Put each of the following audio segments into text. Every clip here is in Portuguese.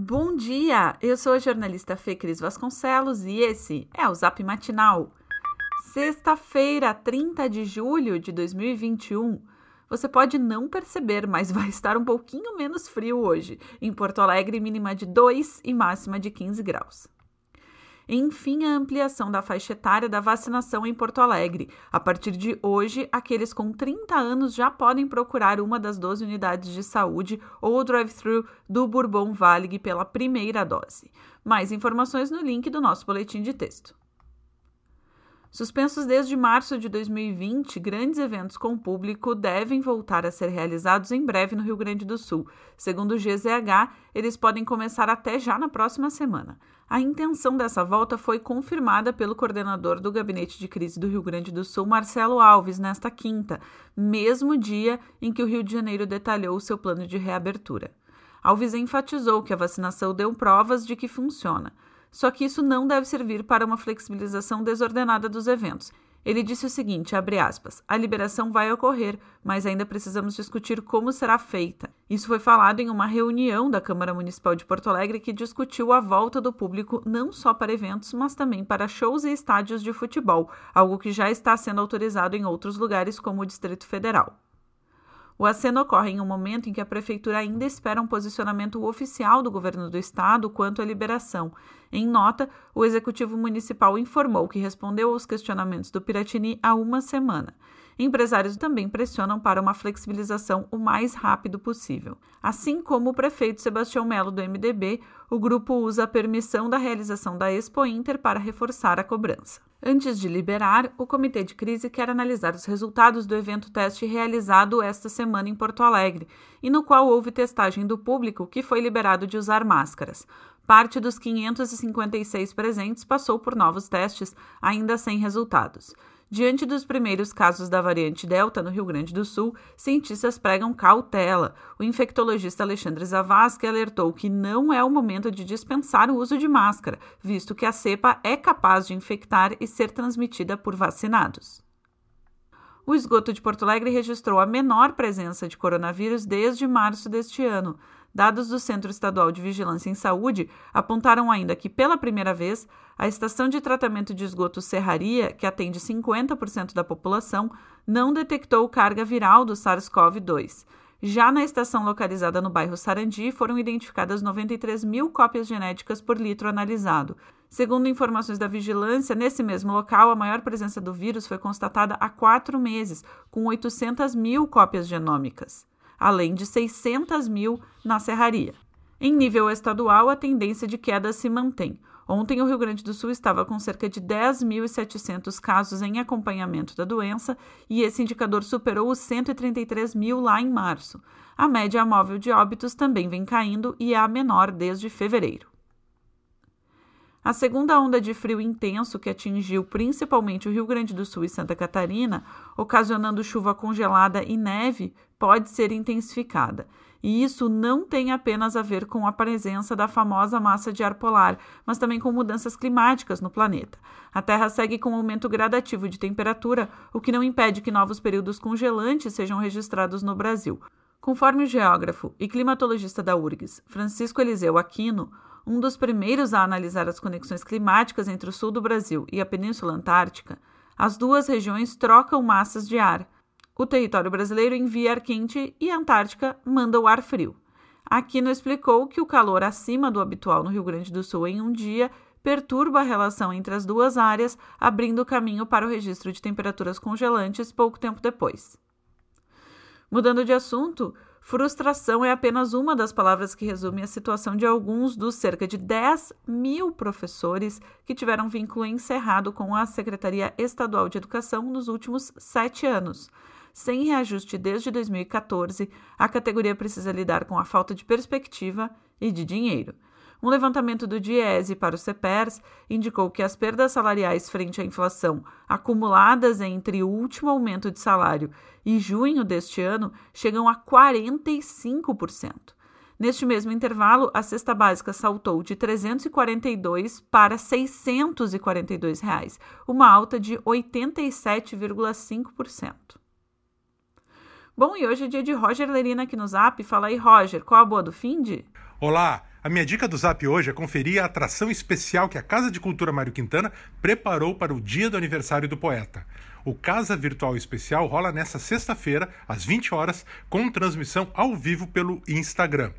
Bom dia! Eu sou a jornalista Fê Cris Vasconcelos e esse é o Zap Matinal. Sexta-feira, 30 de julho de 2021. Você pode não perceber, mas vai estar um pouquinho menos frio hoje. Em Porto Alegre, mínima de 2 e máxima de 15 graus. Enfim, a ampliação da faixa etária da vacinação em Porto Alegre. A partir de hoje, aqueles com 30 anos já podem procurar uma das 12 unidades de saúde ou o drive-thru do Bourbon Valig pela primeira dose. Mais informações no link do nosso boletim de texto. Suspensos desde março de 2020, grandes eventos com público devem voltar a ser realizados em breve no Rio Grande do Sul. Segundo o GZH, eles podem começar até já na próxima semana. A intenção dessa volta foi confirmada pelo coordenador do Gabinete de Crise do Rio Grande do Sul, Marcelo Alves, nesta quinta, mesmo dia em que o Rio de Janeiro detalhou seu plano de reabertura. Alves enfatizou que a vacinação deu provas de que funciona. Só que isso não deve servir para uma flexibilização desordenada dos eventos. Ele disse o seguinte, aspas, a liberação vai ocorrer, mas ainda precisamos discutir como será feita. Isso foi falado em uma reunião da Câmara Municipal de Porto Alegre que discutiu a volta do público não só para eventos, mas também para shows e estádios de futebol, algo que já está sendo autorizado em outros lugares como o Distrito Federal. O aceno ocorre em um momento em que a Prefeitura ainda espera um posicionamento oficial do governo do Estado quanto à liberação. Em nota, o Executivo Municipal informou que respondeu aos questionamentos do Piratini há uma semana. Empresários também pressionam para uma flexibilização o mais rápido possível. Assim como o prefeito Sebastião Melo do MDB, o grupo usa a permissão da realização da Expo Inter para reforçar a cobrança. Antes de liberar, o Comitê de Crise quer analisar os resultados do evento teste realizado esta semana em Porto Alegre, e no qual houve testagem do público que foi liberado de usar máscaras. Parte dos 556 presentes passou por novos testes, ainda sem resultados. Diante dos primeiros casos da variante Delta no Rio Grande do Sul, cientistas pregam cautela. O infectologista Alexandre Zavascki alertou que não é o momento de dispensar o uso de máscara, visto que a cepa é capaz de infectar e ser transmitida por vacinados. O esgoto de Porto Alegre registrou a menor presença de coronavírus desde março deste ano. Dados do Centro Estadual de Vigilância em Saúde apontaram ainda que, pela primeira vez, a estação de tratamento de esgoto Serraria, que atende 50% da população, não detectou carga viral do SARS-CoV-2. Já na estação localizada no bairro Sarandi, foram identificadas 93 mil cópias genéticas por litro analisado. Segundo informações da vigilância, nesse mesmo local, a maior presença do vírus foi constatada há quatro meses, com 800 mil cópias genômicas além de 600 mil na serraria. Em nível estadual, a tendência de queda se mantém. Ontem, o Rio Grande do Sul estava com cerca de 10.700 casos em acompanhamento da doença e esse indicador superou os 133 mil lá em março. A média móvel de óbitos também vem caindo e é a menor desde fevereiro. A segunda onda de frio intenso que atingiu principalmente o Rio Grande do Sul e Santa Catarina, ocasionando chuva congelada e neve, pode ser intensificada. E isso não tem apenas a ver com a presença da famosa massa de ar polar, mas também com mudanças climáticas no planeta. A Terra segue com um aumento gradativo de temperatura, o que não impede que novos períodos congelantes sejam registrados no Brasil. Conforme o geógrafo e climatologista da URGS, Francisco Eliseu Aquino, um dos primeiros a analisar as conexões climáticas entre o sul do Brasil e a Península Antártica, as duas regiões trocam massas de ar. O território brasileiro envia ar quente e a Antártica manda o ar frio. Aquino explicou que o calor acima do habitual no Rio Grande do Sul em um dia perturba a relação entre as duas áreas, abrindo caminho para o registro de temperaturas congelantes pouco tempo depois. Mudando de assunto, Frustração é apenas uma das palavras que resume a situação de alguns dos cerca de 10 mil professores que tiveram vínculo encerrado com a Secretaria Estadual de Educação nos últimos sete anos. Sem reajuste desde 2014, a categoria precisa lidar com a falta de perspectiva e de dinheiro. Um levantamento do Diese para o CEPERS indicou que as perdas salariais frente à inflação, acumuladas entre o último aumento de salário e junho deste ano, chegam a 45%. Neste mesmo intervalo, a cesta básica saltou de 342 para 642 reais, uma alta de 87,5%. Bom, e hoje é dia de Roger Lerina aqui no Zap. Fala aí, Roger, qual a boa do fim de? Olá, A minha dica do Zap hoje é conferir a atração especial que a Casa de Cultura Mário Quintana preparou para o dia do aniversário do poeta. O Casa Virtual Especial rola nesta sexta-feira, às 20 horas, com transmissão ao vivo pelo Instagram.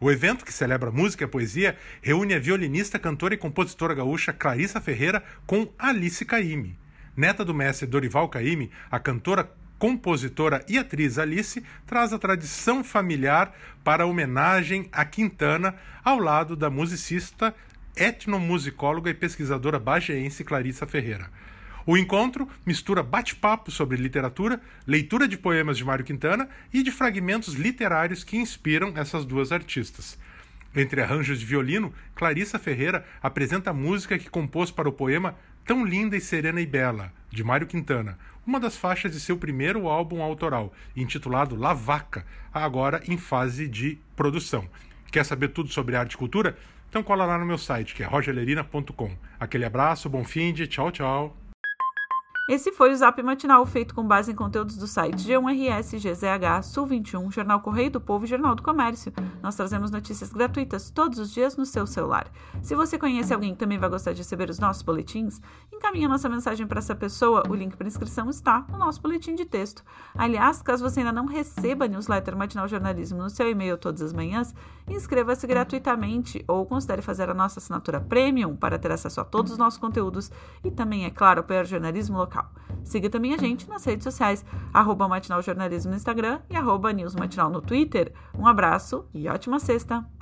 O evento, que celebra música e poesia, reúne a violinista, cantora e compositora gaúcha Clarissa Ferreira com Alice Caime. Neta do mestre Dorival Caime, a cantora compositora e atriz Alice traz a tradição familiar para a homenagem a Quintana ao lado da musicista, etnomusicóloga e pesquisadora bageense Clarissa Ferreira. O encontro mistura bate-papo sobre literatura, leitura de poemas de Mário Quintana e de fragmentos literários que inspiram essas duas artistas. Entre arranjos de violino, Clarissa Ferreira apresenta a música que compôs para o poema Tão Linda e Serena e Bela, de Mário Quintana, uma das faixas de seu primeiro álbum autoral, intitulado La Vaca, agora em fase de produção. Quer saber tudo sobre arte e cultura? Então cola lá no meu site, que é rogerlerina.com. Aquele abraço, bom fim de tchau, tchau. Esse foi o Zap Matinal, feito com base em conteúdos do site G1RS, GZH, Sul 21, Jornal Correio do Povo e Jornal do Comércio. Nós trazemos notícias gratuitas todos os dias no seu celular. Se você conhece alguém que também vai gostar de receber os nossos boletins, encaminhe nossa mensagem para essa pessoa. O link para inscrição está no nosso boletim de texto. Aliás, caso você ainda não receba a newsletter Matinal Jornalismo no seu e-mail todas as manhãs, inscreva-se gratuitamente ou considere fazer a nossa assinatura premium para ter acesso a todos os nossos conteúdos e também, é claro, apoiar o jornalismo local local. Siga também a gente nas redes sociais, arroba Matinal Jornalismo no Instagram e arroba News Matinal no Twitter. Um abraço e ótima sexta!